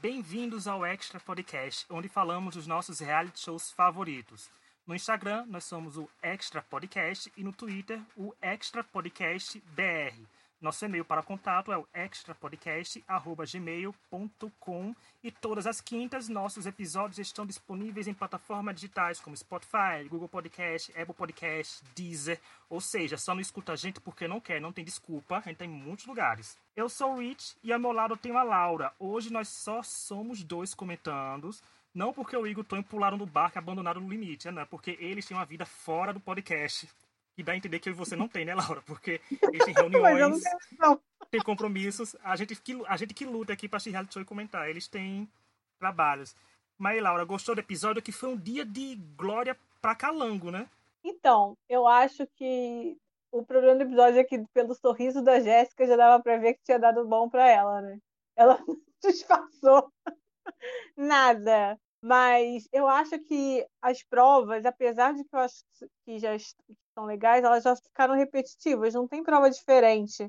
Bem-vindos ao Extra Podcast, onde falamos dos nossos reality shows favoritos. No Instagram, nós somos o Extra Podcast e no Twitter, o Extra Podcast BR. Nosso e-mail para contato é o extrapodcast.gmail.com e todas as quintas nossos episódios estão disponíveis em plataformas digitais como Spotify, Google Podcast, Apple Podcast, Deezer. Ou seja, só não escuta a gente porque não quer, não tem desculpa, a gente está em muitos lugares. Eu sou o Rich e ao meu lado eu tenho a Laura. Hoje nós só somos dois comentando. Não porque o Igor e o Tonho pularam do barco e abandonaram no limite, né? Porque eles têm uma vida fora do podcast e dá a entender que você não tem, né, Laura? Porque eles têm reuniões, não tem compromissos. A gente, que, a gente que luta aqui para assistir reality show e comentar. Eles têm trabalhos. Mas, Laura, gostou do episódio que foi um dia de glória pra Calango, né? Então, eu acho que o problema do episódio é que, pelo sorriso da Jéssica, já dava pra ver que tinha dado bom pra ela, né? Ela não disfarçou nada. Mas eu acho que as provas, apesar de que eu acho que já são legais, elas já ficaram repetitivas, não tem prova diferente.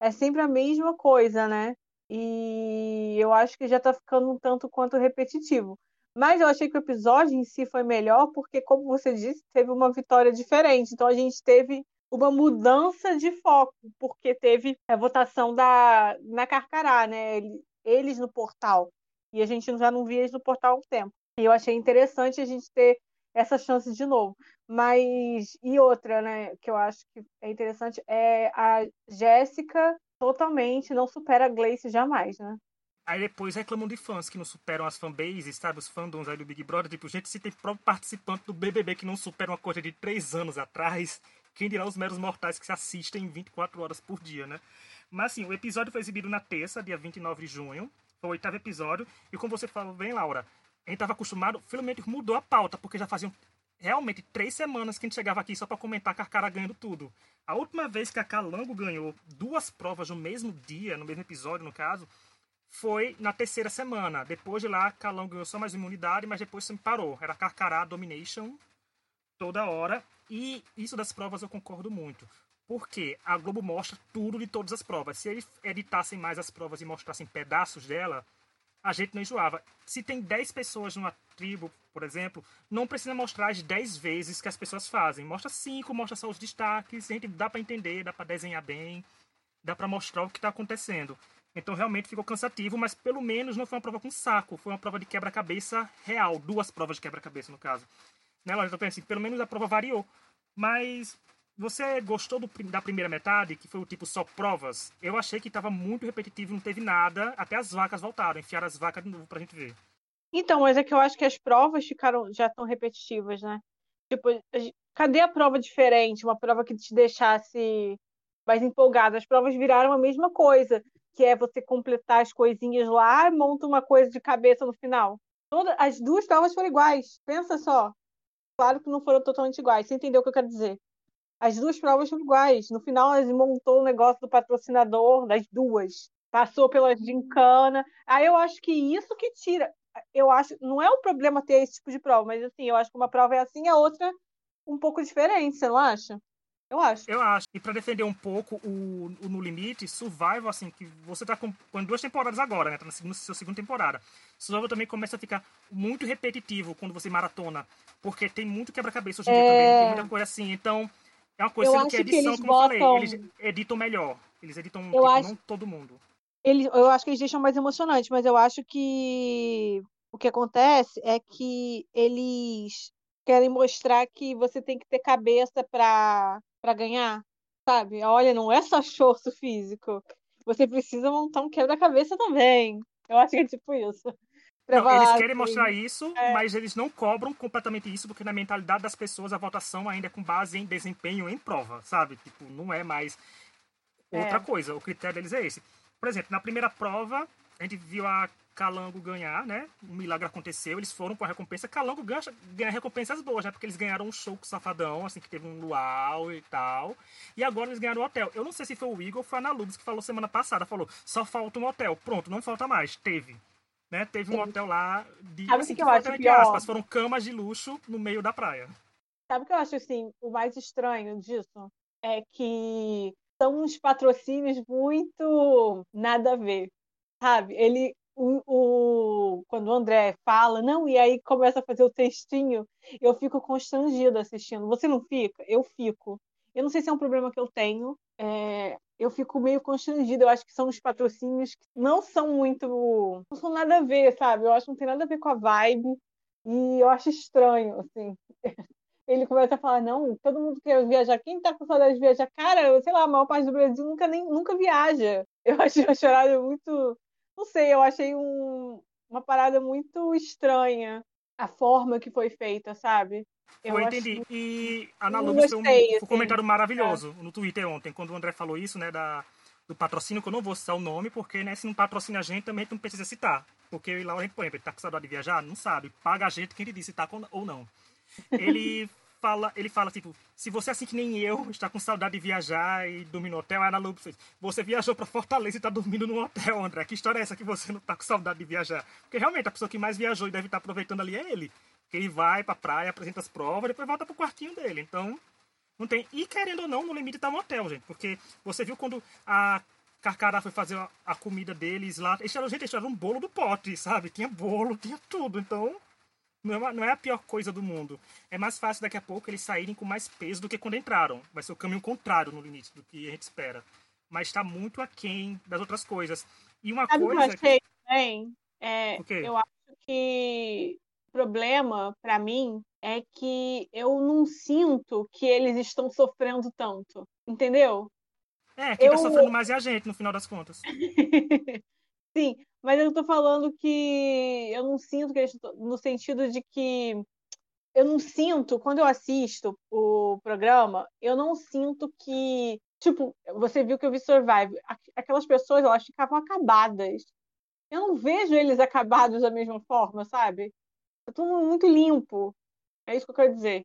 É sempre a mesma coisa, né? E eu acho que já tá ficando um tanto quanto repetitivo. Mas eu achei que o episódio em si foi melhor porque, como você disse, teve uma vitória diferente. Então a gente teve uma mudança de foco, porque teve a votação da na Carcará, né? Eles no portal. E a gente já não via eles no portal há um tempo. E eu achei interessante a gente ter essa chance de novo. Mas, e outra, né, que eu acho que é interessante, é a Jéssica totalmente não supera a Gleice jamais, né? Aí depois reclamam de fãs que não superam as fanbases, sabe? Os fandoms aí do Big Brother. Tipo, gente, se tem próprio participante do BBB que não supera uma coisa de três anos atrás, quem dirá os meros mortais que se assistem 24 horas por dia, né? Mas assim, o episódio foi exibido na terça, dia 29 de junho. O oitavo episódio. E como você falou bem, Laura, a gente estava acostumado, finalmente mudou a pauta, porque já faziam realmente três semanas que a gente chegava aqui só para comentar Carcara ganhando tudo. A última vez que a Calango ganhou duas provas no mesmo dia, no mesmo episódio, no caso, foi na terceira semana. Depois de lá, Calango ganhou só mais imunidade, mas depois sempre parou. Era Carcará Domination toda hora. E isso das provas eu concordo muito. Porque a Globo mostra tudo de todas as provas. Se eles editassem mais as provas e mostrassem pedaços dela, a gente não enjoava. Se tem 10 pessoas numa tribo, por exemplo, não precisa mostrar as 10 vezes que as pessoas fazem. Mostra 5, mostra só os destaques, a gente dá para entender, dá para desenhar bem, dá para mostrar o que está acontecendo. Então realmente ficou cansativo, mas pelo menos não foi uma prova com saco, foi uma prova de quebra-cabeça real, duas provas de quebra-cabeça no caso. Né, Então, assim, pelo menos a prova variou. Mas você gostou do, da primeira metade, que foi o tipo só provas? Eu achei que estava muito repetitivo, não teve nada, até as vacas voltaram, enfiaram as vacas de novo pra gente ver. Então, mas é que eu acho que as provas ficaram já tão repetitivas, né? Tipo, cadê a prova diferente? Uma prova que te deixasse mais empolgado. As provas viraram a mesma coisa, que é você completar as coisinhas lá e monta uma coisa de cabeça no final. As duas provas foram iguais. Pensa só. Claro que não foram totalmente iguais. Você entendeu o que eu quero dizer? As duas provas foram iguais. No final, eles montou o negócio do patrocinador das duas. Passou pela gincana. Aí eu acho que isso que tira. Eu acho. Não é o problema ter esse tipo de prova, mas assim, eu acho que uma prova é assim, a outra um pouco diferente, você não acha? Eu acho. Eu acho. E para defender um pouco o, o, No Limite, Survival, assim, que você tá com, com duas temporadas agora, né? Tá na segunda, sua segunda temporada. Survival também começa a ficar muito repetitivo quando você maratona. Porque tem muito quebra-cabeça hoje em é... dia também. Tem muita coisa assim. Então, é uma coisa eu que edição, que como botam... eu falei, eles editam melhor. Eles editam eu tipo, acho... não todo mundo. Eles, eu acho que eles deixam mais emocionante, mas eu acho que o que acontece é que eles querem mostrar que você tem que ter cabeça para ganhar, sabe? Olha, não é só esforço físico. Você precisa montar um quebra-cabeça também. Eu acho que é tipo isso. Não, eles querem assim. mostrar isso, é. mas eles não cobram completamente isso, porque na mentalidade das pessoas a votação ainda é com base em desempenho em prova, sabe? Tipo, não é mais outra é. coisa. O critério deles é esse. Por exemplo, na primeira prova, a gente viu a Calango ganhar, né? Um milagre aconteceu, eles foram com a recompensa. Calango ganha, ganha recompensas boas, né? Porque eles ganharam um show com o Safadão, assim, que teve um luau e tal. E agora eles ganharam o hotel. Eu não sei se foi o Igor ou foi a Ana Lubes que falou semana passada. Falou, só falta um hotel. Pronto, não falta mais. Teve. Né? Teve um hotel lá de. Sabe assim, que eu acho pior? Aspas, foram camas de luxo no meio da praia. Sabe o que eu acho assim, o mais estranho disso? É que são uns patrocínios muito nada a ver. Sabe? Ele. O, quando o André fala, não, e aí começa a fazer o textinho, eu fico constrangida assistindo. Você não fica? Eu fico. Eu não sei se é um problema que eu tenho, é, eu fico meio constrangida. Eu acho que são os patrocínios que não são muito. não são nada a ver, sabe? Eu acho que não tem nada a ver com a vibe. E eu acho estranho, assim. Ele começa a falar, não, todo mundo quer viajar. Quem tá com saudade de viajar? Cara, sei lá, a maior parte do Brasil nunca, nem, nunca viaja. Eu achei uma chorada muito. Não sei, eu achei um, uma parada muito estranha a forma que foi feita, sabe? Eu, eu entendi. E a Ana Lu fez um, um, assim, comentário maravilhoso é. no Twitter ontem, quando o André falou isso, né, da, do patrocínio, que eu não vou citar o nome, porque, né, se não patrocina a gente, também não precisa citar. Porque lá a gente, por exemplo, ele tá com saudade de viajar? Não sabe. Paga a gente quem ele disse se tá ou não. Ele fala, ele fala, tipo, se você, assim que nem eu, está com saudade de viajar e dormir no hotel, a Ana Lu você viajou para Fortaleza e está dormindo no hotel, André. Que história é essa que você não tá com saudade de viajar? Porque realmente a pessoa que mais viajou e deve estar tá aproveitando ali é ele que ele vai pra praia, apresenta as provas, depois volta pro quartinho dele. Então, não tem. E querendo ou não, no limite tá um hotel, gente. Porque você viu quando a Carcará foi fazer a, comida deles lá. Eles tiraram, gente, eles tiraram um bolo do pote, sabe? Tinha bolo, tinha tudo. Então, não é, uma, não é a pior coisa do mundo. É mais fácil daqui a pouco eles saírem com mais peso do que quando entraram. Vai ser o caminho contrário no limite do que a gente espera. Mas está muito aquém das outras coisas. E uma Sabe coisa. Que eu achei também? É, eu acho que problema para mim é que eu não sinto que eles estão sofrendo tanto, entendeu? É, quem tá eu... tá sofrendo mais é a gente, no final das contas. Sim, mas eu tô falando que eu não sinto que eles no sentido de que eu não sinto, quando eu assisto o programa, eu não sinto que, tipo, você viu que eu vi Survive, aquelas pessoas, elas ficavam acabadas. Eu não vejo eles acabados da mesma forma, sabe? Tá tudo muito limpo. É isso que eu quero dizer.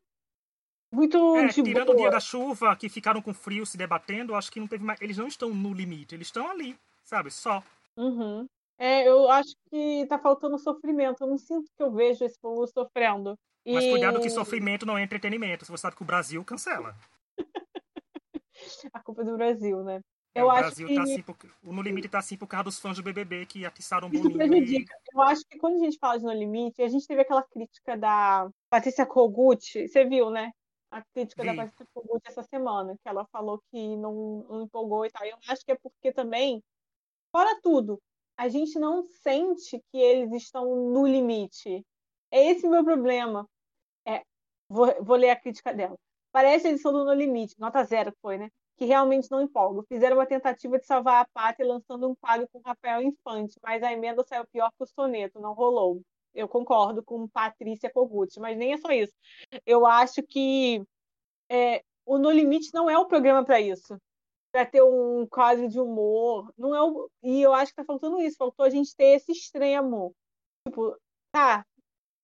Muito é, tirando boa. o dia da chuva, que ficaram com frio se debatendo, acho que não teve mais. Eles não estão no limite, eles estão ali, sabe? Só. Uhum. É, eu acho que tá faltando sofrimento. Eu não sinto que eu vejo esse povo sofrendo. E... Mas cuidado que sofrimento não é entretenimento. Você sabe que o Brasil cancela. A culpa é do Brasil, né? Eu o Brasil que... tá assim, por... o No Limite tá assim por causa dos fãs do BBB que atiçaram o Boninho. E... Eu acho que quando a gente fala de No Limite, a gente teve aquela crítica da Patrícia Kogut, você viu, né? A crítica Vi. da Patrícia Kogut essa semana, que ela falou que não, não empolgou e tal. Eu acho que é porque também, fora tudo, a gente não sente que eles estão no limite. É esse o meu problema. É, vou, vou ler a crítica dela. Parece a edição do No Limite, nota zero foi, né? Que realmente não empolgam. Fizeram uma tentativa de salvar a pátria lançando um quadro com Rafael Infante, mas a emenda saiu pior que o soneto, não rolou. Eu concordo com Patrícia Kogut, mas nem é só isso. Eu acho que é, o No Limite não é o programa para isso. Para ter um quadro de humor. Não é o... E eu acho que tá faltando isso. Faltou a gente ter esse extremo. Tipo, tá,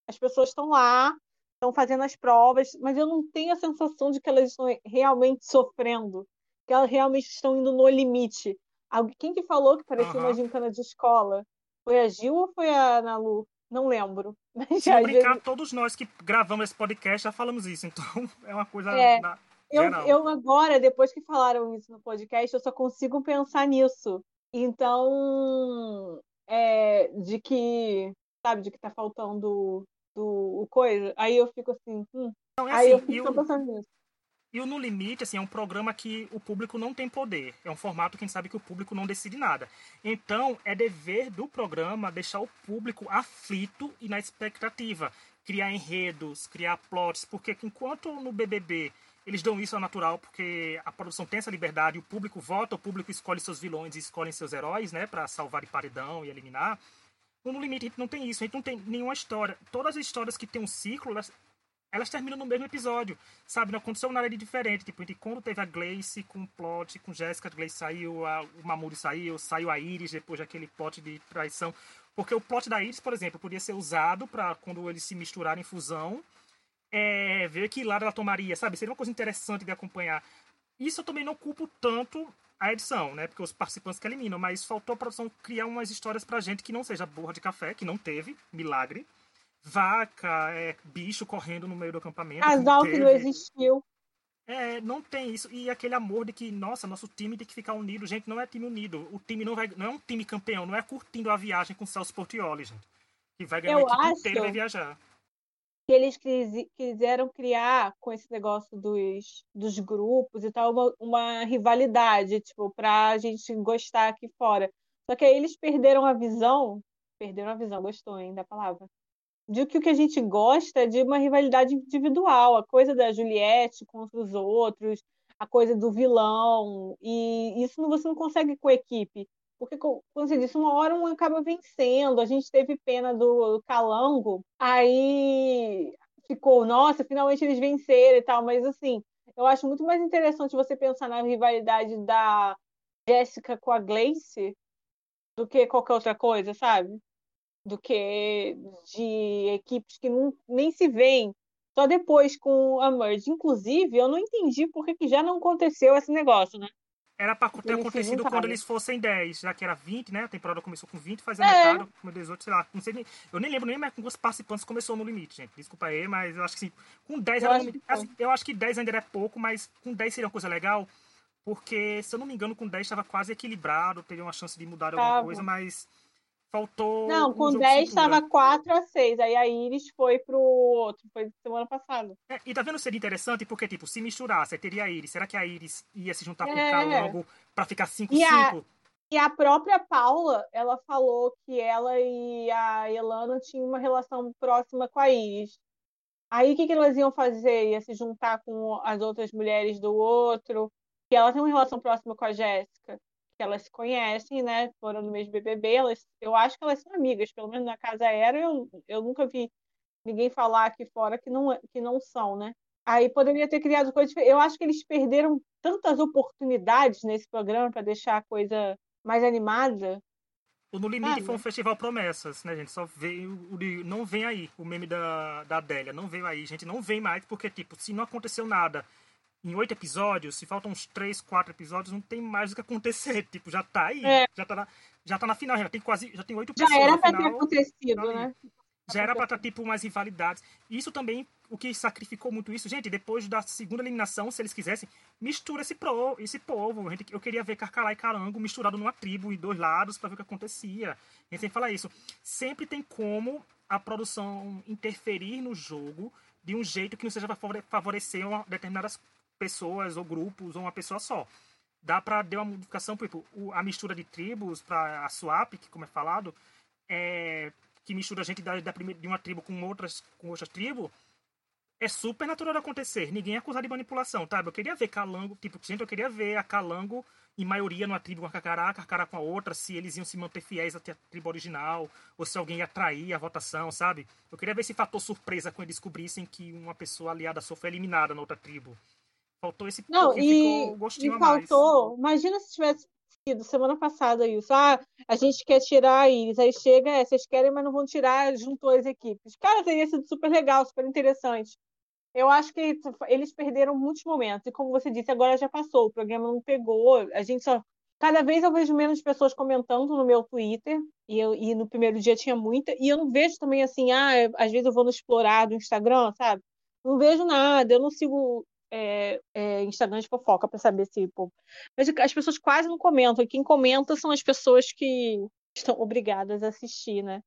as pessoas estão lá, estão fazendo as provas, mas eu não tenho a sensação de que elas estão realmente sofrendo que elas realmente estão indo no limite. Quem que falou que parecia uhum. uma gincana de escola? Foi a Gil ou foi a Ana Lu? Não lembro. Se não brincar, vezes... todos nós que gravamos esse podcast já falamos isso, então é uma coisa é, na... eu, eu agora, depois que falaram isso no podcast, eu só consigo pensar nisso. Então, é, de que, sabe, de que tá faltando do, o coisa, aí eu fico assim, hum. Não, é aí assim, eu fico eu... pensando nisso. E o No Limite, assim, é um programa que o público não tem poder. É um formato, quem sabe, que o público não decide nada. Então, é dever do programa deixar o público aflito e na expectativa. Criar enredos, criar plots, porque enquanto no BBB eles dão isso ao natural, porque a produção tem essa liberdade, o público vota, o público escolhe seus vilões e escolhe seus heróis, né, para salvar de paredão e eliminar. No Limite a gente não tem isso, a gente não tem nenhuma história. Todas as histórias que tem um ciclo, elas, elas terminam no mesmo episódio, sabe? Não aconteceu nada de diferente. Tipo, de quando teve a Gleice com o plot, com Jéssica, a Gleice saiu, a, o Mamuri saiu, saiu a Iris depois daquele plot de traição. Porque o plot da Iris, por exemplo, podia ser usado para quando eles se misturarem em fusão, é, ver que lado ela tomaria, sabe? Seria uma coisa interessante de acompanhar. Isso eu também não culpo tanto a edição, né? Porque os participantes que eliminam, mas faltou a produção criar umas histórias pra gente que não seja borra de café, que não teve, milagre vaca, é, bicho correndo no meio do acampamento. Casal que não existiu. É, não tem isso. E aquele amor de que, nossa, nosso time tem que ficar unido. Gente, não é time unido. O time não vai. Não é um time campeão, não é curtindo a viagem com o Celso Portioli, gente. Que vai ganhar Eu a equipe inteira e vai viajar. que eles quiseram criar com esse negócio dos, dos grupos e tal uma, uma rivalidade, tipo, pra gente gostar aqui fora. Só que aí eles perderam a visão, perderam a visão, gostou, hein, da palavra, de que o que a gente gosta é de uma rivalidade individual, a coisa da Juliette contra os outros, a coisa do vilão, e isso você não consegue com a equipe. Porque, co- como você disse, uma hora um acaba vencendo. A gente teve pena do Calango, aí ficou, nossa, finalmente eles venceram e tal. Mas, assim, eu acho muito mais interessante você pensar na rivalidade da Jéssica com a Gleice do que qualquer outra coisa, sabe? Do que de equipes que não, nem se veem. Só depois com a Merge. Inclusive, eu não entendi por que que já não aconteceu esse negócio, né? Era pra ter acontecido quando eles fossem 10, já que era 20, né? A temporada começou com 20, fazia É. metade, com 18, sei lá. Não sei nem, eu nem lembro nem mais com quantos participantes começou no limite, gente. Desculpa aí, mas eu acho que sim. Com 10 Eu era acho assim, eu acho que 10 ainda era pouco, mas com 10 seria uma coisa legal. Porque, se eu não me engano, com 10 estava quase equilibrado, teria uma chance de mudar alguma coisa, mas faltou. Não, um com jogo de 10 cintura. estava 4 a 6. Aí a Iris foi pro outro, foi semana passada. É, e tá vendo seria interessante porque, tipo, se misturasse, teria a Iris. Será que a Iris ia se juntar com o É. Calango pra ficar 5-5? E a- E a própria Paula, ela falou que ela e a Elana tinham uma relação próxima com a Iris. Aí o que, que elas iam fazer? Ia se juntar com as outras mulheres do outro. Que ela tem uma relação próxima com a Jéssica. Que elas se conhecem, né? Foram no mesmo BBB. Elas, eu acho que elas são amigas, pelo menos na casa era. Eu, eu nunca vi ninguém falar aqui fora que não, que não são, né? Aí poderia ter criado coisas. Eu acho que eles perderam tantas oportunidades nesse programa para deixar a coisa mais animada. O No Limite Sabe? foi um festival promessas, né, gente? Só veio não vem aí, o meme da, da Adélia. Não veio aí, gente. Não vem mais, porque, tipo, se não aconteceu nada em oito episódios, se faltam uns três, quatro episódios, não tem mais o que acontecer. Tipo, já tá aí. É. Já, tá na, já tá na final, já tem quase. Já tem oito Já pessoas era na para ter final. acontecido, ali. né? Já era pra estar, tipo, umas rivalidades. Isso também, o que sacrificou muito isso, gente, depois da segunda eliminação, se eles quisessem, mistura esse, pro, esse povo. Gente, eu queria ver Carcará e Calango misturado numa tribo em dois lados pra ver o que acontecia. A gente sempre fala isso. Sempre tem como a produção interferir no jogo de um jeito que não seja pra favore- favorecer uma, determinadas pessoas ou grupos ou uma pessoa só. Dá pra dar uma modificação, por exemplo, a mistura de tribos pra a swap, que como é falado, é, que mistura gente da, da primeira, de uma tribo com outras com outras tribos, é super natural de acontecer. Ninguém é acusado de manipulação, tá? Eu queria ver Calango, tipo, gente, eu queria ver a Calango em maioria numa tribo com a Carcará, a Carcará com a outra, se eles iam se manter fiéis a tribo original, ou se alguém ia trair a votação, sabe? Eu queria ver esse fator surpresa quando descobrissem que uma pessoa aliada sua foi eliminada na outra tribo. Faltou esse Não, e, ficou gostinho e faltou. Imagina se tivesse sido semana passada isso. Ah, a gente quer tirar a Iris. Aí chega, é, vocês querem, mas não vão tirar, juntou as equipes. Cara, teria sido super legal, super interessante. Eu acho que eles perderam muitos momentos. E como você disse, agora já passou. O programa não pegou. A gente só. Cada vez eu vejo menos pessoas comentando no meu Twitter. E, eu, e no primeiro dia tinha muita. E eu não vejo também assim, ah, às vezes eu vou no explorar do Instagram, sabe? Não vejo nada. Eu não sigo é, é, Instagram de fofoca pra saber se. Pô... Mas as pessoas quase não comentam. E quem comenta são as pessoas que estão obrigadas a assistir, né?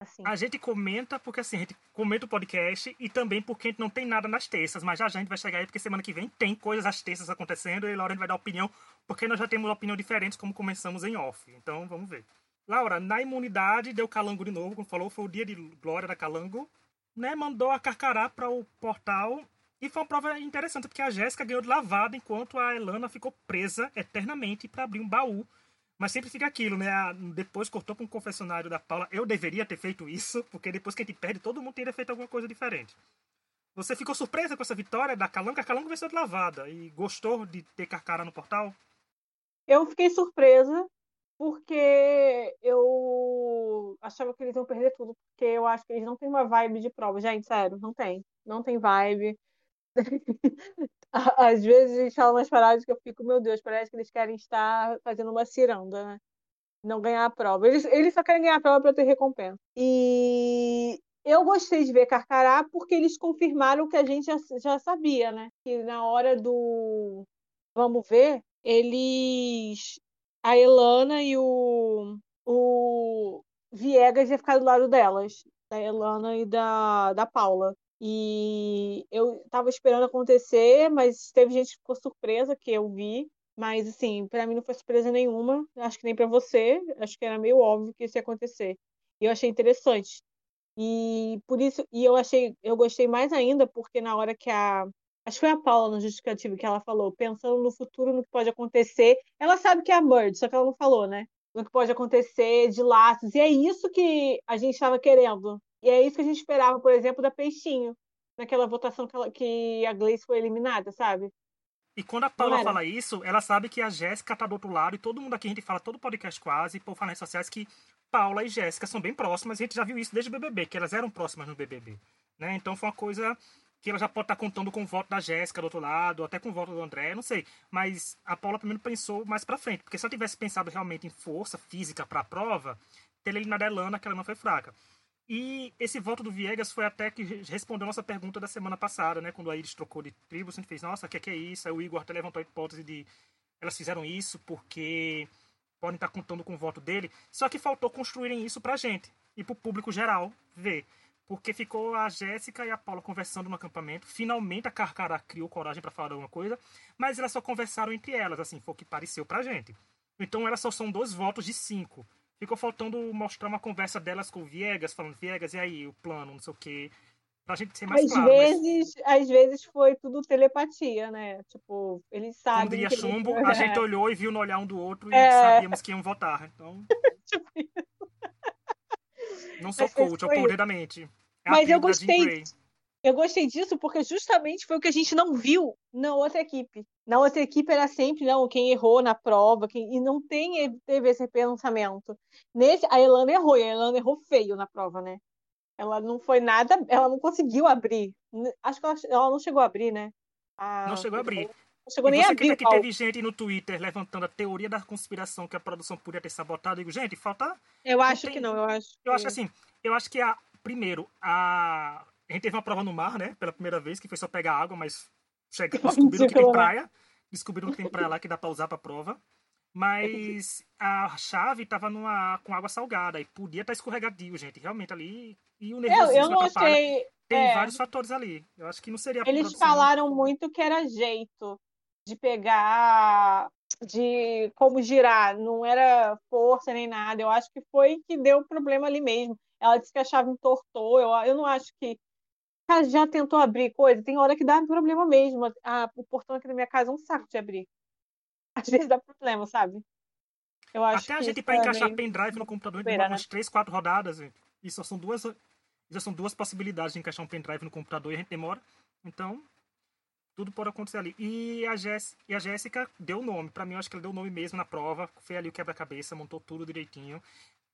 Assim. A gente comenta porque assim, a gente comenta o podcast e também porque a gente não tem nada nas terças, mas já a gente vai chegar aí porque semana que vem tem coisas às terças acontecendo e Laura vai dar opinião, porque nós já temos opinião diferentes como começamos em off. Então vamos ver. Laura, na imunidade deu calango de novo, como falou, foi o dia de glória da calango, né? Mandou a Carcará para o portal e foi uma prova interessante porque a Jéssica ganhou de lavada enquanto a Elana ficou presa eternamente para abrir um baú. Mas sempre fica aquilo, né? A- Depois cortou para um confessionário da Paula. Eu deveria ter feito isso, porque depois que a gente perde, todo mundo teria feito alguma coisa diferente. Você ficou surpresa com essa vitória da Calango? A Calango venceu de lavada e gostou de ter Carcará no portal? Eu fiquei surpresa porque eu achava que eles iam perder tudo, porque eu acho que eles não têm uma vibe de prova. Gente, sério, não tem. Não tem vibe. Às vezes a gente fala umas paradas que eu fico, meu Deus, parece que eles querem estar fazendo uma ciranda, né? Não ganhar a prova. Eles, eles só querem ganhar a prova para ter recompensa. E eu gostei de ver Carcará porque eles confirmaram o que a gente já, já sabia, né? Que na hora do Vamos ver, eles. A Elana e o. O Viegas ia ficar do lado delas, da Elana e da, da Paula. E eu tava esperando acontecer, mas teve gente que ficou surpresa que eu vi. Mas, assim, para mim não foi surpresa nenhuma. Acho que nem para você. Acho que era meio óbvio que isso ia acontecer. E eu achei interessante. E por isso, e eu achei, eu gostei mais ainda, porque na hora que a. Acho que foi a Paula no justificativo que ela falou, pensando no futuro, no que pode acontecer. Ela sabe que é a Bird, só que ela não falou, né? No que pode acontecer de laços. E é isso que a gente estava querendo. E é isso que a gente esperava, por exemplo, da Peixinho, naquela votação que, ela, que a Gleice foi eliminada, sabe? E quando a Paula fala isso, ela sabe que a Jéssica tá do outro lado, e todo mundo aqui, a gente fala, todo podcast quase, por falar nas redes sociais, que Paula e Jéssica são bem próximas, e a gente já viu isso desde o BBB, que elas eram próximas no BBB. Né? Então foi uma coisa que ela já pode estar tá contando com o voto da Jéssica do outro lado, até com o voto do André, não sei. Mas a Paula primeiro pensou mais pra frente, porque se ela tivesse pensado realmente em força física pra prova, teria eliminado a Elana, que ela não foi fraca. E esse voto do Viegas foi até que respondeu nossa pergunta da semana passada, né? Quando a Iris trocou de tribo, a gente fez, nossa, o que, é que é isso? Aí o Igor até levantou a hipótese de elas fizeram isso porque podem estar contando com o voto dele. Só que faltou construírem isso pra gente e pro público geral ver. Porque ficou a Jéssica e a Paula conversando no acampamento. Finalmente a Carcará criou coragem para falar alguma coisa, mas elas só conversaram entre elas, assim, foi o que pareceu pra gente. Então elas só são dois votos de cinco. Ficou faltando mostrar uma conversa delas com o Viegas, falando, Viegas, e aí, o plano, não sei o quê. Pra gente ser mais às claro. Vezes, mas... Às vezes foi tudo telepatia, né? Tipo, eles sabem. Como diria Chumbo, a gente olhou e viu no olhar um do outro e é... sabíamos que iam votar. Então. tipo Não sou coach, é o poder da mente. É mas eu gostei. Eu gostei disso porque justamente foi o que a gente não viu na outra equipe. Na outra equipe era sempre não, quem errou na prova, quem... e não tem, teve esse pensamento. Nesse, a Elana errou, e a Elana errou feio na prova, né? Ela não foi nada, ela não conseguiu abrir. Acho que ela, ela não chegou a abrir, né? A... Não chegou a abrir. Não chegou e nem a abrir. que teve gente no Twitter levantando a teoria da conspiração que a produção podia ter sabotado. Eu digo, gente, falta. Eu acho tem... que não, eu acho. Eu que... acho assim, eu acho que a. Primeiro, a a gente teve uma prova no mar, né? Pela primeira vez, que foi só pegar água, mas chega, descobriram que tem praia. Descobriram que tem praia lá que dá pra usar pra prova. Mas a chave tava numa, com água salgada e podia estar tá escorregadio, gente. Realmente ali. E o nervosismo eu, eu não achei. Tem é... vários fatores ali. Eu acho que não seria. Eles falaram muito que era jeito de pegar, de como girar. Não era força nem nada. Eu acho que foi que deu problema ali mesmo. Ela disse que a chave entortou. Eu, eu não acho que Cara, já tentou abrir coisa? Tem hora que dá problema mesmo. O portão aqui da minha casa é um saco de abrir. Às vezes dá problema, sabe? Eu acho Até a gente para é encaixar meio... pendrive no computador demora né? umas 3, 4 rodadas. E só são duas, já são duas possibilidades de encaixar um pendrive no computador e a gente demora. Então, tudo pode acontecer ali. E a, Jess, e a Jéssica deu o nome. Para mim, eu acho que ela deu o nome mesmo na prova. Foi ali o quebra-cabeça, montou tudo direitinho.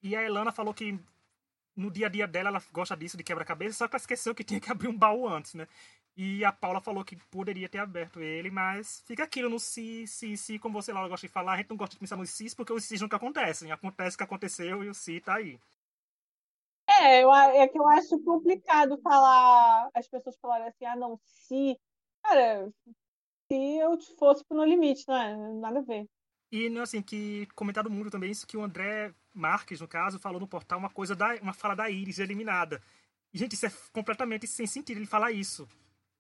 E a Elana falou que no dia a dia dela ela gosta disso, de quebra-cabeça, só que ela esqueceu que tinha que abrir um baú antes, né? E a Paula falou que poderia ter aberto ele, mas fica aquilo no si, si, si, como você lá gosta de falar, a gente não gosta de pensar nos sis porque os sis nunca acontecem. Acontece o que aconteceu e o si tá aí. É, eu, é que eu acho complicado falar, as pessoas falarem assim, ah, não, se. Cara, se eu fosse pro No Limite, não é? Nada a ver. E, né, assim, que comentário muito também isso que o André Marques, no caso, falou no portal uma coisa da uma fala da Iris eliminada. E, gente, isso é completamente sem sentido ele falar isso.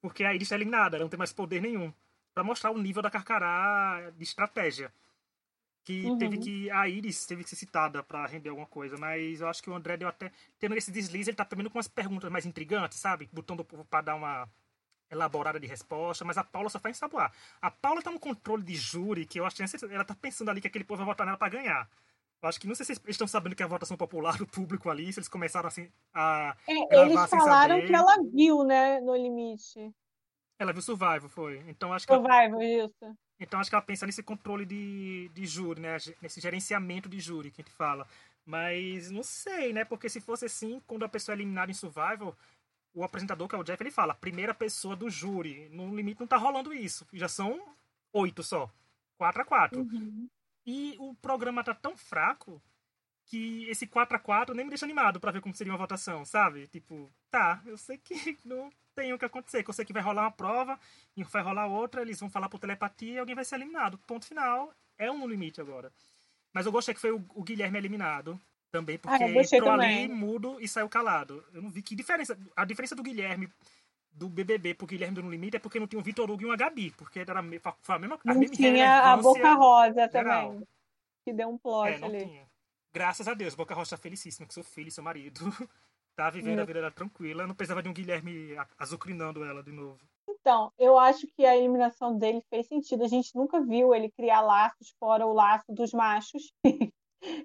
Porque a Iris é eliminada, ela não tem mais poder nenhum. para mostrar o nível da Carcará de estratégia. Que uhum. teve que. A Iris teve que ser citada para render alguma coisa. Mas eu acho que o André deu até. Tendo esse deslize, ele tá também com umas perguntas mais intrigantes, sabe? Botando o povo pra dar uma elaborada de resposta, mas a Paula só faz ensaboar. A Paula tá no controle de júri, que eu acho que ela tá pensando ali que aquele povo vai votar nela para ganhar. Acho que não sei se eles estão sabendo que é a votação popular do público ali, se eles começaram assim a. É, eles falaram que ela viu, né, no limite. Ela viu Survival, foi. Então acho que. Survival, ela... isso. Então acho que ela pensa nesse controle de, de júri, né? Nesse gerenciamento de júri que a gente fala. Mas não sei, né? Porque se fosse assim, quando a pessoa é eliminada em Survival, o apresentador, que é o Jeff, ele fala, primeira pessoa do júri. No limite não tá rolando isso. Já são oito só. Quatro a quatro. Uhum. E o programa tá tão fraco que esse 4 a 4 nem me deixa animado para ver como seria uma votação, sabe? Tipo, tá, eu sei que não tem o que acontecer, que eu sei que vai rolar uma prova e vai rolar outra, eles vão falar por telepatia e alguém vai ser eliminado. Ponto final, é um no limite agora. Mas eu gostei que foi o, o Guilherme eliminado Também porque Ah, eu gostei entrou também. ali mudo e saiu calado. Eu não vi que diferença. A diferença do Guilherme do BBB pro Guilherme do No Limite é porque não tinha um Vitor Hugo e uma Gabi. Porque era a mesma, a Não tinha a Boca Rosa geral. também. Que deu um plot É, ali. tinha. Graças a Deus, Boca Rosa tá felicíssima, que seu filho e seu marido. tá vivendo a vida dela tranquila. Não precisava de um Guilherme azucrinando ela de novo. Então, eu acho que a eliminação dele fez sentido. A gente nunca viu ele criar laços fora o laço dos machos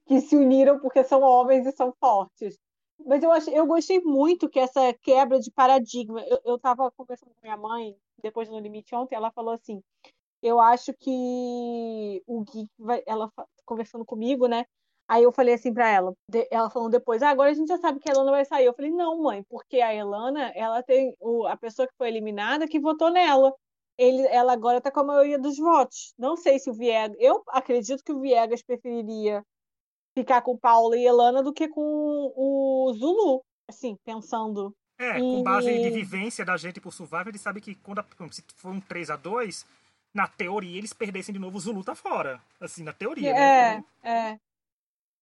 que se uniram porque são homens e são fortes. Mas eu, achei, eu gostei muito que essa quebra de paradigma. Eu, eu tava conversando com minha mãe, depois do No Limite ontem, ela falou assim: eu acho que o Gui vai. Ela conversando comigo, né? Aí eu falei assim pra ela, ela falando depois, ah, agora a gente já sabe que a Elana vai sair. Eu falei, não, mãe, porque a Elana, ela tem o, a pessoa que foi eliminada que votou nela. Ele, ela agora tá com a maioria dos votos. Não sei se o Viegas. Eu acredito que o Viegas preferiria ficar com Paula e Elana do que com o Zulu. Assim, pensando. É, E- com base de vivência da gente por Survivor, ele sabe que quando se for um 3 a 2 na teoria eles perdessem de novo, o Zulu tá fora. Assim, na teoria, né? É, é.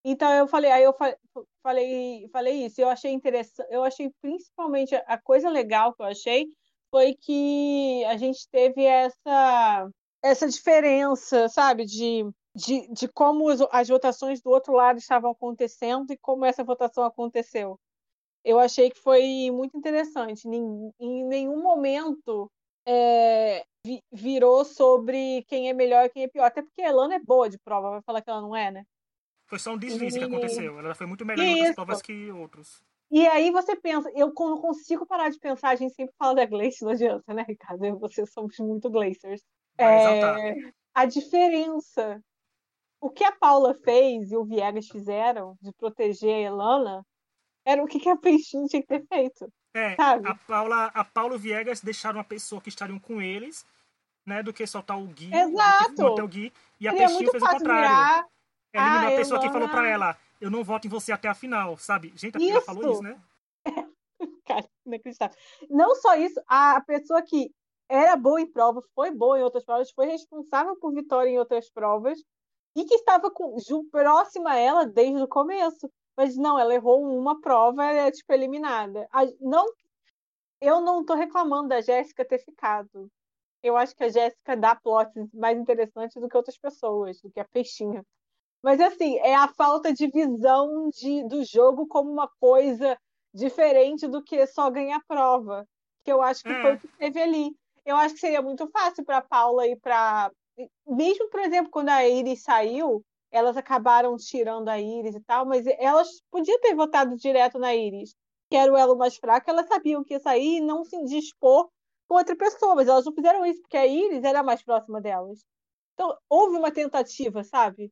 Então eu falei, aí eu fa- falei, falei isso. Eu achei interessante, eu achei principalmente a- a coisa legal que eu achei foi que a gente teve essa essa diferença, sabe, de, de, de como as, votações do outro lado estavam acontecendo e como essa votação aconteceu. Eu achei que foi muito interessante. Em nenhum momento é, vi- virou sobre quem é melhor e quem é pior. Até porque a Elana é boa de prova, vai falar que ela não é, né? Foi só um deslize que E- aconteceu. Ela foi muito melhor em outras provas que outros. E aí você pensa, eu não consigo parar de pensar, a gente sempre fala da Gleice, não adianta, né, Ricardo? Eu e você somos muito Glacers. Vai É, a diferença. O que a Paula fez e o Viegas fizeram de proteger a Elana era o que a Peixinho tinha que ter feito. É, sabe? a Paula, a Paulo Viegas deixaram uma pessoa que estariam com eles, né? Do que soltar o Gui. Exato. Manter o Gui. E a Seria Peixinho fez o contrário. virar. Ela eliminou Ah, a pessoa que falou pra ela, eu não voto em você até a final, sabe? Gente, a Isso. falou isso, né? Cara, inacreditável. Não só isso, a pessoa que era boa em prova, foi boa em outras provas, foi responsável por vitória em outras provas e que estava com, próxima a ela desde o começo. Mas não, ela errou uma prova, ela é tipo eliminada. A- não, eu não tô reclamando da Jéssica ter ficado. Eu acho que a Jéssica dá plots mais interessantes do que outras pessoas, do que a Peixinha. Mas assim, é a falta de visão de, do jogo como uma coisa diferente do que só ganhar prova. Que eu acho que É. foi o que teve ali. Eu acho que seria muito fácil para Paula e para. Mesmo, por exemplo, quando a Iris saiu, elas acabaram tirando a Iris e tal, mas elas podiam ter votado direto na Iris, que era o elo mais fraco, elas sabiam que ia sair e não se dispor com outra pessoa, mas elas não fizeram isso, porque a Iris era mais próxima delas. Então, houve uma tentativa, sabe?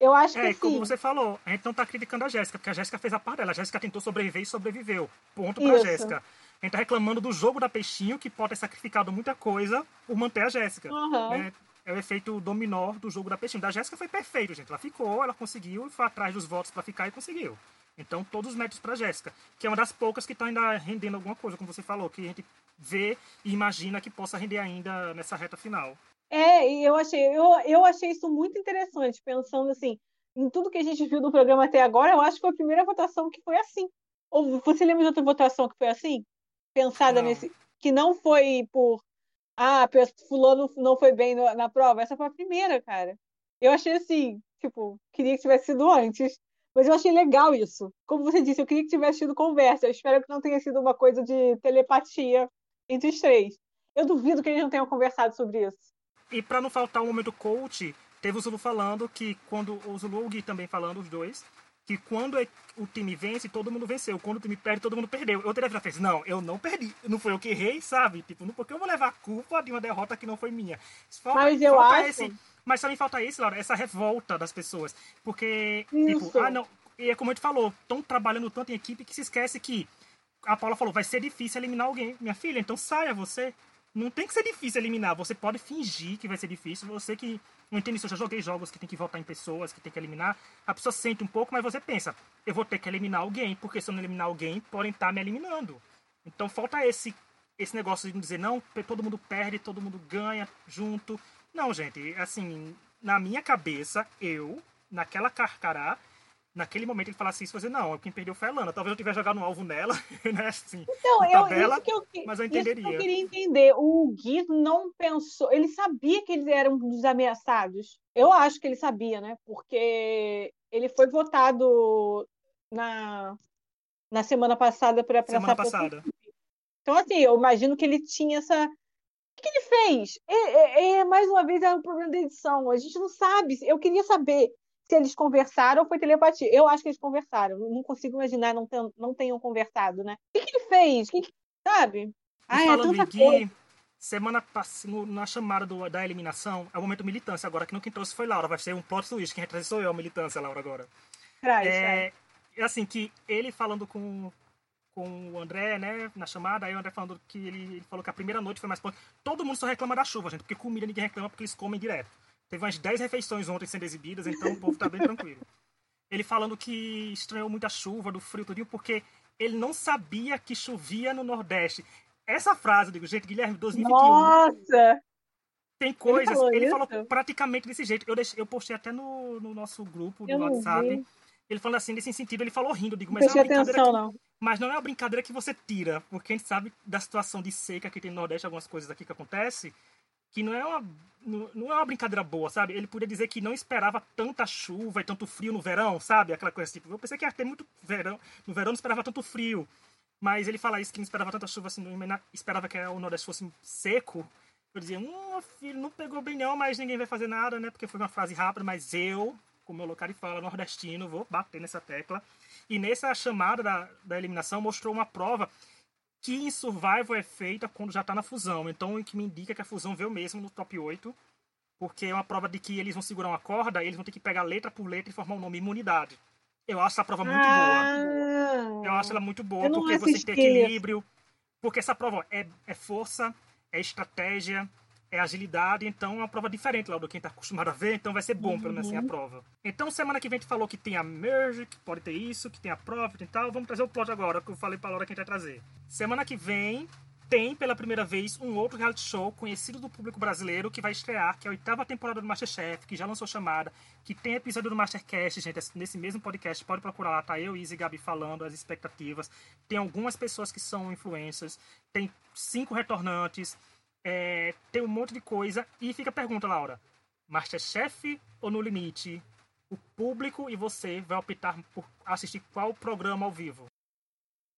Eu acho que É, como você falou, a gente não tá criticando a Jéssica, porque a Jéssica fez a parte dela. A Jéssica tentou sobreviver e sobreviveu. Ponto pra. Jéssica. A gente tá reclamando do jogo da Peixinho, que pode ter sacrificado muita coisa por manter a Jéssica. Aham. né? É o efeito dominó do jogo da Peixinho. Da Jéssica foi perfeito, gente. Ela ficou, ela conseguiu foi atrás dos votos pra ficar e conseguiu. Então, todos os méritos pra Jéssica, que é uma das poucas que tá ainda rendendo alguma coisa, como você falou, que a gente vê e imagina que possa render ainda nessa reta final. É, e eu achei, eu, eu achei isso muito interessante, pensando assim, em tudo que a gente viu do programa até agora, eu acho que foi a primeira votação que foi assim. Ou você lembra de outra votação que foi assim? Pensada Não. nesse. Que não foi por. Ah, fulano não foi bem no- na prova. Essa foi a primeira, cara. Eu achei assim, tipo, queria que tivesse sido antes. Mas eu achei legal isso. Como você disse, eu queria que tivesse tido conversa. Eu espero que não tenha sido uma coisa de telepatia entre os três. Eu duvido que eles não tenham conversado sobre isso. E pra não faltar o momento coach, teve o Zulu falando que quando o Zulu e o Gui também falando, os dois, que quando é- o time vence, todo mundo venceu. Quando o time perde, todo mundo perdeu. Eu teria fez, não, eu não perdi. Não foi eu que errei, sabe? Tipo, não porque eu vou levar a culpa de uma derrota que não foi minha. Falta, Mas eu acho- esse- mas também falta isso, Laura, essa revolta das pessoas. Porque, Isso. tipo, ah, não. E é como a gente falou, estão trabalhando tanto em equipe que se esquece que a Paula falou, vai ser difícil eliminar alguém. Minha filha, então saia você. Não tem que ser difícil eliminar. Você pode fingir que vai ser difícil. Você que não entende isso, eu já joguei jogos que tem que votar em pessoas, que tem que eliminar. A pessoa sente um pouco, mas você pensa, eu vou ter que eliminar alguém, porque se eu não eliminar alguém, podem estar me eliminando. Então falta esse esse negócio de dizer, não, todo mundo perde, todo mundo ganha junto. Não, gente, assim, na minha cabeça, eu, naquela carcará, naquele momento ele falasse isso, fazer não, quem perdeu foi a Lana. Talvez eu tivesse jogado um alvo nela, né? Assim, então, eu, tabela, isso que eu, mas eu entenderia. Eu queria entender. O Gui não pensou, ele sabia que eles eram dos ameaçados. Eu acho que ele sabia, né? Porque ele foi votado na, na semana passada para Semana passada. Então, assim, eu imagino que ele tinha essa. O que ele fez? É, é, é, mais uma vez, é um problema da edição. A gente não sabe. Eu queria saber se eles conversaram ou foi telepatia. Eu acho que eles conversaram. Não consigo imaginar não, ten, não tenham conversado, né? O que, que ele fez? Que que, sabe? Ah, é tanta coisa. Semana passada, na chamada do, da eliminação, é o momento militância agora, que no quem trouxe foi Laura. Vai ser um plot twist. Quem vai sou eu, a militância, Laura, agora. Traz, é, é assim, que ele falando com, com o André, né, na chamada, aí o André falando que ele, ele falou que a primeira noite foi mais. Todo mundo só reclama da chuva, gente, porque comida ninguém reclama porque eles comem direto. Teve umas 10 refeições ontem sendo exibidas, então o povo tá bem tranquilo. Ele falando que estranhou muito a chuva, do frio, tudinho, porque ele não sabia que chovia no Nordeste. Essa frase, eu digo, gente, Guilherme, 2021. Nossa! Tem coisas. Ele falou, ele falou praticamente desse jeito. Eu, deixei, eu postei até no, no nosso grupo do WhatsApp. Vi. Ele falando assim, nesse sentido, ele falou rindo. Eu digo, mas não é uma brincadeira. Atenção, que, não. Mas não é uma brincadeira que você tira, porque a gente sabe da situação de seca que tem no Nordeste, algumas coisas aqui que acontece que não é uma não é uma brincadeira boa, sabe? Ele podia dizer que não esperava tanta chuva e tanto frio no verão, sabe? Aquela coisa tipo, eu pensei que ia ter muito verão, no verão não esperava tanto frio. Mas ele fala isso que não esperava tanta chuva assim, não esperava que o Nordeste fosse seco. Eu dizia, hum, filho, não pegou bem não, mas ninguém vai fazer nada, né? Porque foi uma frase rápida, mas eu, como meu local fala, nordestino, vou bater nessa tecla. E nessa chamada da, da eliminação mostrou uma prova que em Survival é feita quando já está na fusão. Então, o que me indica que a fusão veio mesmo no top 8, porque é uma prova de que eles vão segurar uma corda e eles vão ter que pegar letra por letra e formar um nome imunidade. Eu acho essa prova muito ah, boa. Eu acho ela muito boa, porque você tem equilíbrio. Porque essa prova é, é força, é estratégia, é agilidade, então é uma prova diferente lá do quem está acostumado a ver, então vai ser bom, uhum. pelo menos assim, a uhum. prova. Então, semana que vem a gente falou que tem a merge, que pode ter isso, que tem a profit e tal. Vamos trazer o plot agora, que eu falei pra Laura que a gente vai trazer. Semana que vem tem pela primeira vez um outro reality show conhecido do público brasileiro que vai estrear, que é a oitava temporada do Masterchef, que já lançou chamada, que tem episódio do Mastercast, gente, nesse mesmo podcast, pode procurar lá, tá eu, Izzy e Gabi falando as expectativas. Tem algumas pessoas que são influencers, tem cinco retornantes, é, tem um monte de coisa. E fica a pergunta, Laura: Masterchef ou No Limite? O público e você vai optar por assistir qual programa ao vivo?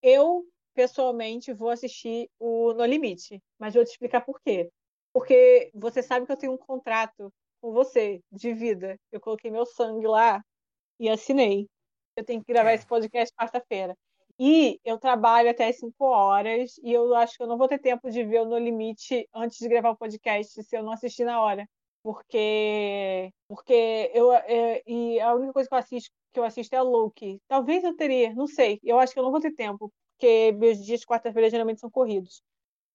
Eu, pessoalmente, vou assistir o No Limite, mas vou te explicar por quê. Porque você sabe que eu tenho um contrato com você de vida. Eu coloquei meu sangue lá e assinei. Eu tenho que gravar é. esse podcast quarta-feira. E eu trabalho até as 5 horas e eu acho que eu não vou ter tempo de ver o No Limite antes de gravar o podcast se eu não assistir na hora. Porque porque eu é, e a única coisa que eu assisto que eu assisto é a Loki. Talvez eu teria, não sei. Eu acho que eu não vou ter tempo, porque meus dias de quarta-feira geralmente são corridos.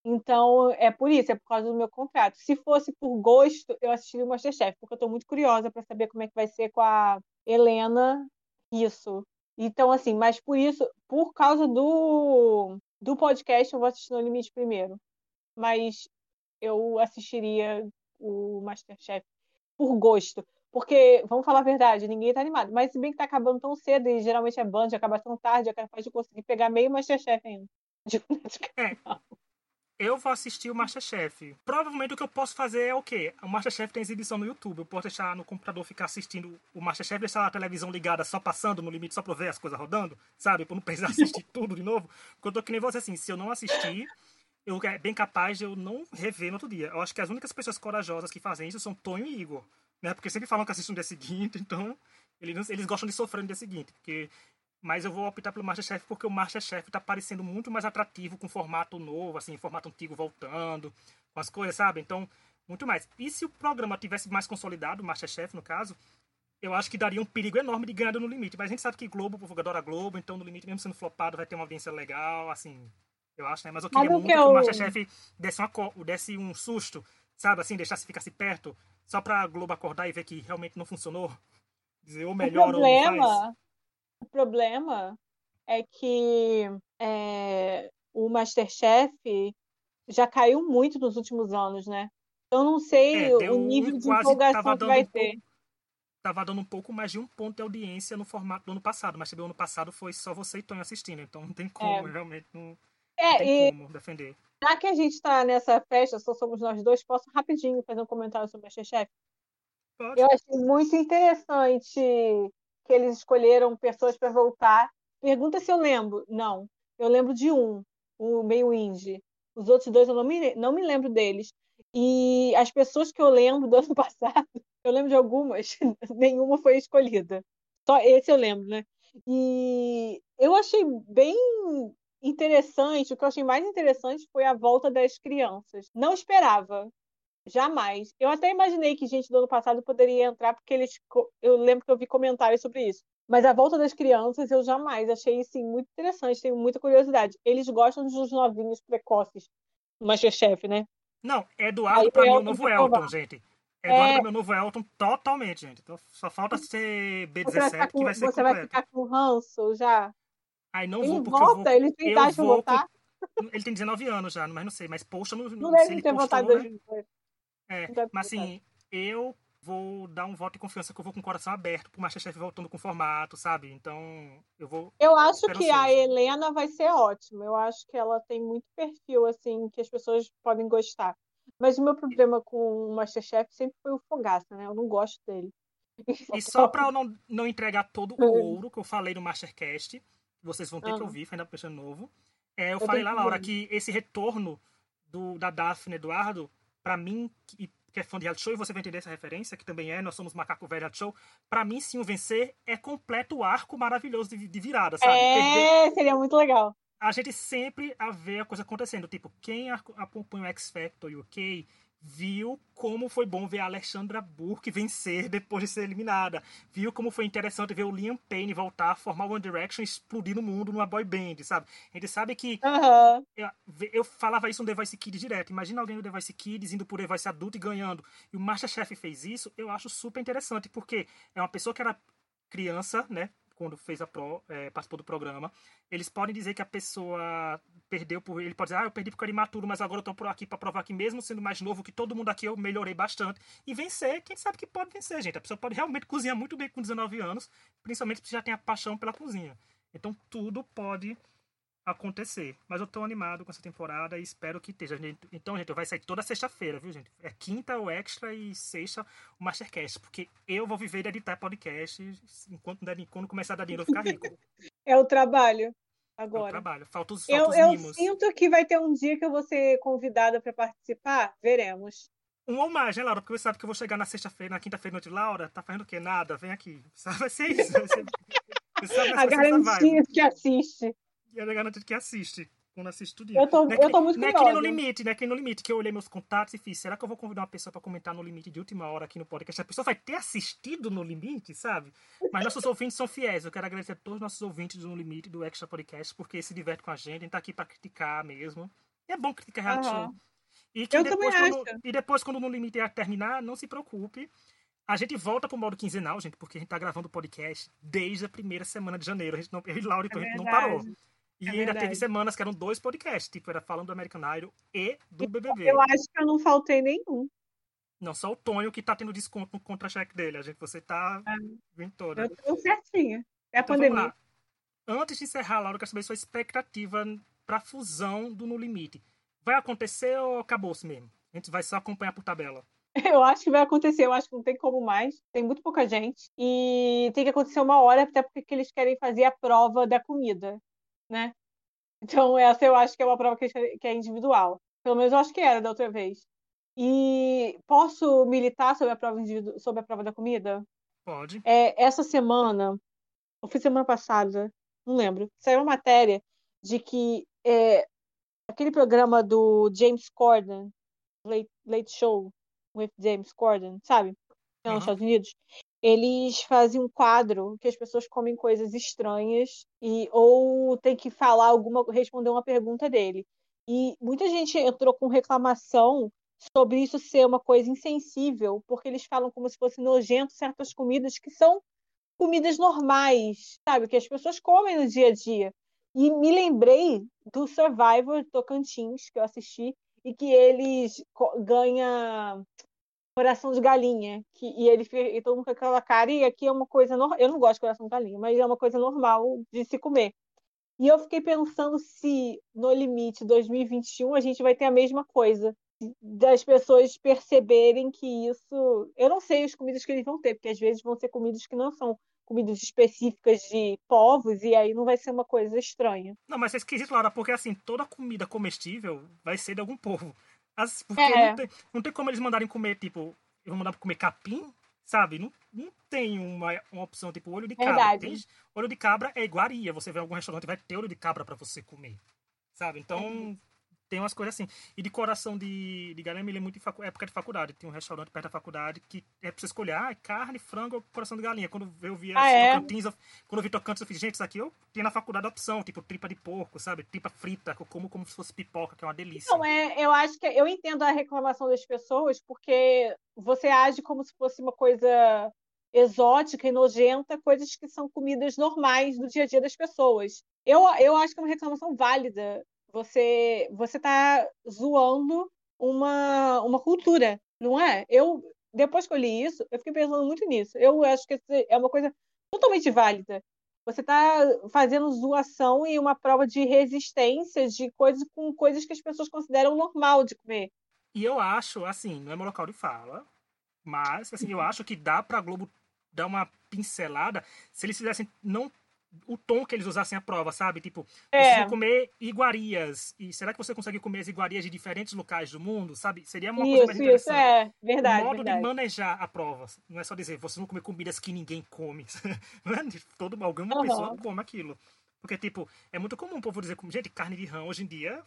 Então, é por isso, é por causa do meu contrato. Se fosse por gosto, eu assistiria o Masterchef, porque eu estou muito curiosa para saber como é que vai ser com a Helena isso. Então, assim, mas por isso, por causa do, do podcast, eu vou assistir No Limite primeiro. Mas eu assistiria o Masterchef por gosto. Porque, vamos falar a verdade, ninguém tá animado. Mas se bem que tá acabando tão cedo, e geralmente é Band, acaba tão tarde, é capaz de conseguir pegar meio Masterchef ainda. De, de é eu vou assistir o Masterchef. Provavelmente o que eu posso fazer é o quê? O Masterchef tem exibição no YouTube. Eu posso deixar no computador ficar assistindo o Masterchef, deixar a televisão ligada só passando no limite, só pra ver as coisas rodando, sabe? Pra não precisar assistir tudo de novo. Porque eu tô que nem você assim, se eu não assistir, eu é bem capaz de eu não rever no outro dia. Eu acho que as únicas pessoas corajosas que fazem isso são Tonho e Igor. Né? Porque sempre falam que assistem no dia seguinte, então eles, eles gostam de sofrer no dia seguinte. Porque mas eu vou optar pelo Masterchef porque o Masterchef tá parecendo muito mais atrativo com formato novo, assim, formato antigo voltando, com as coisas, sabe? Então, muito mais. E se o programa tivesse mais consolidado, o Masterchef no caso, eu acho que daria um perigo enorme de ganhar no limite. Mas a gente sabe que Globo, o povo adora Globo, então no limite, mesmo sendo flopado, vai ter uma audiência legal, assim, eu acho, né? Mas eu queria muito que, eu... que o Masterchef desse, uma, desse um susto, sabe? Assim, deixasse ficasse perto, só pra Globo acordar e ver que realmente não funcionou. Dizer, ou melhor, o problema, ou não faz. O problema é que é, o Masterchef já caiu muito nos últimos anos, né? Eu não sei é, o nível de empolgação que vai ter. tava dando um pouco mais de um ponto de audiência no formato do ano passado, mas também o ano passado foi só você e Tonho assistindo, então não tem como, é. realmente não, é, não tem e... como defender. Já que a gente está nessa festa, só somos nós dois, posso rapidinho fazer um comentário sobre o Masterchef? Pode. Eu achei muito interessante que eles escolheram pessoas para voltar. Pergunta se eu lembro. Não, eu lembro de um, o meio indie. Os outros dois eu não me, não me lembro deles. E as pessoas que eu lembro do ano passado, eu lembro de algumas, nenhuma foi escolhida. Só esse eu lembro, né? E eu achei bem interessante, o que eu achei mais interessante foi a volta das crianças. Não esperava, jamais. Eu até imaginei que gente do ano passado poderia entrar, porque eles. Eu lembro que eu vi comentários sobre isso. Mas a volta das crianças eu jamais achei assim, muito interessante, tenho muita curiosidade. Eles gostam dos novinhos precoces no Masterchef, né? Não, Eduardo pra mim é o novo Elton, gente. Eduardo é... pra mim é o novo Elton totalmente, gente. Então só falta ser B17 com, que vai ser Você completo. vai ficar com ranço já? Ai, não ele vou, porque volta, eu vou... Ele tem idade de voltar? Ele tem 19 anos já, mas não sei. Mas poxa, não, não, não se ele postou, né? É, mas assim, eu vou dar um voto de confiança que eu vou com o coração aberto pro Masterchef voltando com formato, sabe? Então, eu vou. Eu acho que a Helena vai ser ótima. Eu acho que ela tem muito perfil, assim, que as pessoas podem gostar. Mas o meu problema com o Masterchef sempre foi o Fogaça, né? Eu não gosto dele. E só pra eu não, não entregar todo o ouro que eu falei no Mastercast, vocês vão ter que ouvir, foi ainda pensando novo. É, eu, eu falei lá, Laura, que esse retorno do, da Daphne Eduardo, para mim, que, que é fã de reality show, e você vai entender essa referência, que também é, nós somos macaco velho reality show, pra mim, sim, o vencer é completo arco maravilhoso de, de virada, sabe? É, Perder... seria muito legal. A gente sempre a ver a coisa acontecendo, tipo, quem acompanha o X Factor UK viu como foi bom ver a Alexandra Burke vencer depois de ser eliminada. Viu como foi interessante ver o Liam Payne voltar a formar One Direction e explodir no mundo numa boy band, sabe? A gente sabe que. Uhum. Eu, eu, falava isso no The Voice Kids direto. Imagina alguém no The Voice Kids indo por The Voice adulto e ganhando. E o Masterchef fez isso, eu acho super interessante, porque é uma pessoa que era criança, né? Quando fez a pro, é, participou do programa, eles podem dizer que a pessoa perdeu por. Ele pode dizer, ah, eu perdi porque eu era imaturo, mas agora eu tô aqui para provar que, mesmo sendo mais novo que todo mundo aqui, eu melhorei bastante. E vencer, quem sabe que pode vencer, gente. A pessoa pode realmente cozinhar muito bem com 19 anos, principalmente se já tem a paixão pela cozinha. Então tudo pode acontecer. Mas eu tô animado com essa temporada e espero que esteja. Então, gente, vai sair toda sexta-feira, viu, gente? É quinta o extra e sexta o Mastercast. Porque eu vou viver de editar podcast enquanto quando começar a dar dinheiro eu ficar rico. É o trabalho. Agora. É o trabalho. Falta os, falta eu, eu sinto que vai ter um dia que eu vou ser convidada para participar. Veremos. Um ou mais, né, Laura? Porque você sabe que eu vou chegar na sexta-feira, na quinta-feira noite. Laura, tá fazendo o quê? Nada, vem aqui. Vai ser isso. Vai ser... a garantia que assiste e é garantido que assiste. Quando assiste tudo. Eu tô, é eu tô muito Não é que nem no limite, né? Que no limite, que eu olhei meus contatos e fiz. Será que eu vou convidar uma pessoa para comentar no limite de última hora aqui no podcast? A pessoa vai ter assistido no limite, sabe? Mas nossos ouvintes são fiéis. Eu quero agradecer a todos os nossos ouvintes do Limite, do Extra Podcast, porque se diverte com a gente. A gente tá aqui para criticar mesmo. E é bom criticar reality show. E, que depois, quando, e depois, quando no limite é terminar, não se preocupe. A gente volta pro modo quinzenal, gente, porque a gente tá gravando o podcast desde a primeira semana de janeiro. A gente não, eu e Laura, então é a gente não parou. E é ainda teve semanas que eram dois podcasts, tipo, era falando do American Idol e do BBB. Eu acho que eu não faltei nenhum. Não, só o Tonho que tá tendo desconto no contra-cheque dele. A gente, você tá é. vindo toda. Eu tô certinha. É a então, pandemia. Antes de encerrar, Laura, eu quero saber sua expectativa pra fusão do No Limite. Vai acontecer ou acabou-se mesmo? A gente vai só acompanhar por tabela. Eu acho que vai acontecer, eu acho que não tem como mais. Tem muito pouca gente. E tem que acontecer uma hora, até porque eles querem fazer a prova da comida né? Então, essa eu acho que é uma prova que é individual. Pelo menos eu acho que era da outra vez. E posso militar sobre a prova, individu... sobre a prova da comida? Pode. É, essa semana, ou foi semana passada, não lembro, saiu uma matéria de que é, aquele programa do James Corden, Late, Late Show with James Corden, sabe? Uhum. Nos Estados Unidos eles fazem um quadro que as pessoas comem coisas estranhas e ou tem que falar alguma, responder uma pergunta dele. E muita gente entrou com reclamação sobre isso ser uma coisa insensível, porque eles falam como se fosse nojento certas comidas que são comidas normais, sabe, que as pessoas comem no dia a dia. E me lembrei do Survivor Tocantins que eu assisti e que eles ganham coração de galinha. Que, e ele e todo mundo com aquela cara, e aqui é uma coisa normal. Eu não gosto de coração de galinha, mas é uma coisa normal de se comer. E eu fiquei pensando se no limite 2021 a gente vai ter a mesma coisa. Das pessoas perceberem que isso. Eu não sei as comidas que eles vão ter, porque às vezes vão ser comidas que não são comidas específicas de povos, e aí não vai ser uma coisa estranha. Não, mas é esquisito, Laura, porque assim, toda comida comestível vai ser de algum povo. As, porque é. não, tem, não tem como eles mandarem comer, tipo, eu vou mandar comer capim, sabe? Não, não tem uma, uma opção tipo olho de cabra. Tem, olho de cabra é iguaria. Você vai em algum restaurante vai ter olho de cabra para você comer, sabe? Então, uhum tem umas coisas assim. E de coração de, de galinha, me lembro muito em época de faculdade. Tem um restaurante perto da faculdade que é pra você escolher ah, carne, frango ou coração de galinha. Quando eu vi ah, é? Tocantins, eu, quando eu vi Tocantins, eu fiz, gente, isso aqui eu tinha na faculdade a opção, tipo tripa de porco, sabe? Tripa frita, que eu como como se fosse pipoca, que é uma delícia. Não, é, eu acho que eu entendo a reclamação das pessoas, porque você age como se fosse uma coisa exótica e nojenta, coisas que são comidas normais do dia a dia das pessoas. Eu, eu acho que é uma reclamação válida você você tá zoando uma, uma cultura, não é? Eu depois que eu li isso, eu fiquei pensando muito nisso. Eu acho que é uma coisa totalmente válida. Você está fazendo zoação e uma prova de resistência de coisas com coisas que as pessoas consideram normal de comer. E eu acho, assim, não é meu local de fala, mas assim, eu acho que dá pra Globo dar uma pincelada se eles fizessem não o tom que eles usassem a prova, sabe? Tipo, é. você comer iguarias. E será que você consegue comer as iguarias de diferentes locais do mundo, sabe? Seria uma isso, coisa mais interessante. Isso, é. Verdade, o modo verdade. de manejar a prova. Não é só dizer, vocês vão comer comidas que ninguém come. É? Todo, alguma uhum. pessoa come aquilo. Porque, tipo, é muito comum o povo dizer, gente, carne de rã hoje em dia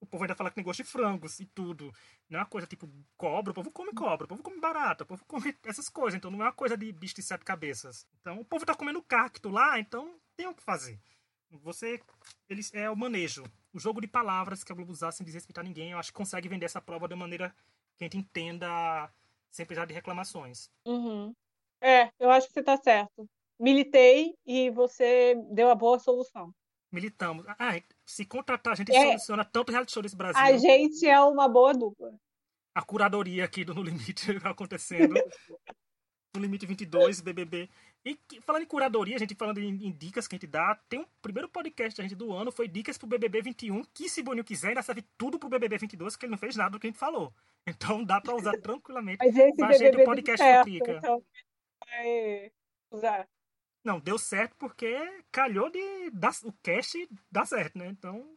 o povo ainda fala que tem gosto de frangos e tudo. Não é uma coisa tipo cobra, o povo come cobra, o povo come barata, o povo come essas coisas. Então não é uma coisa de bicho de sete cabeças. Então o povo tá comendo cacto lá, então tem o que fazer. Você. Eles, é o manejo. O jogo de palavras que a Globo usa sem desrespeitar ninguém, eu acho que consegue vender essa prova de maneira que a gente entenda sem precisar de reclamações. Uhum. É, eu acho que você tá certo. Militei e você deu a boa solução militamos. Ah, se contratar, a gente é, soluciona tanto reality show nesse Brasil. A gente é uma boa dupla. A curadoria aqui do No Limite acontecendo. no Limite 22, BBB. E falando em curadoria, a gente falando em, em, dicas que a gente dá, tem um primeiro podcast da gente do ano, foi Dicas pro BBB 21, que se Boninho quiser, ainda serve tudo pro BBB 22, que ele não fez nada do que a gente falou. Então dá pra usar tranquilamente. Mas esse Mas, BBB gente, o podcast certo, Então vai usar. Não, deu certo porque calhou de dar, o cast dar certo, né? Então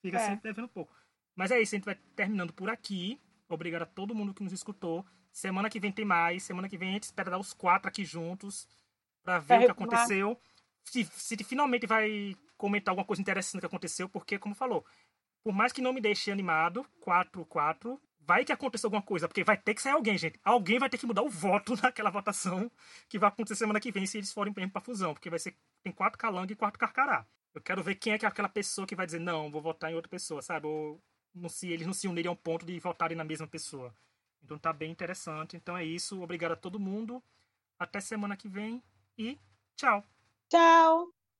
fica é. sempre devendo um pouco. Mas é isso, a gente vai terminando por aqui. Obrigado a todo mundo que nos escutou. Semana que vem tem mais. Semana que vem a gente espera dar os quatro aqui juntos para ver o que aconteceu. Se, se finalmente vai comentar alguma coisa interessante que aconteceu, porque, como falou, por mais que não me deixe animado, 4 4 vai que aconteça alguma coisa, porque vai ter que sair alguém, gente. Alguém vai ter que mudar o voto naquela votação que vai acontecer semana que vem se eles forem pra fusão, porque vai ser tem quatro calango e quatro carcará. Eu quero ver quem é, é aquela pessoa que vai dizer, não, vou votar em outra pessoa, sabe? Ou não se, eles não se unirem a um ponto de votarem na mesma pessoa. Então tá bem interessante. Então é isso. Obrigado a todo mundo. Até semana que vem e tchau. Tchau.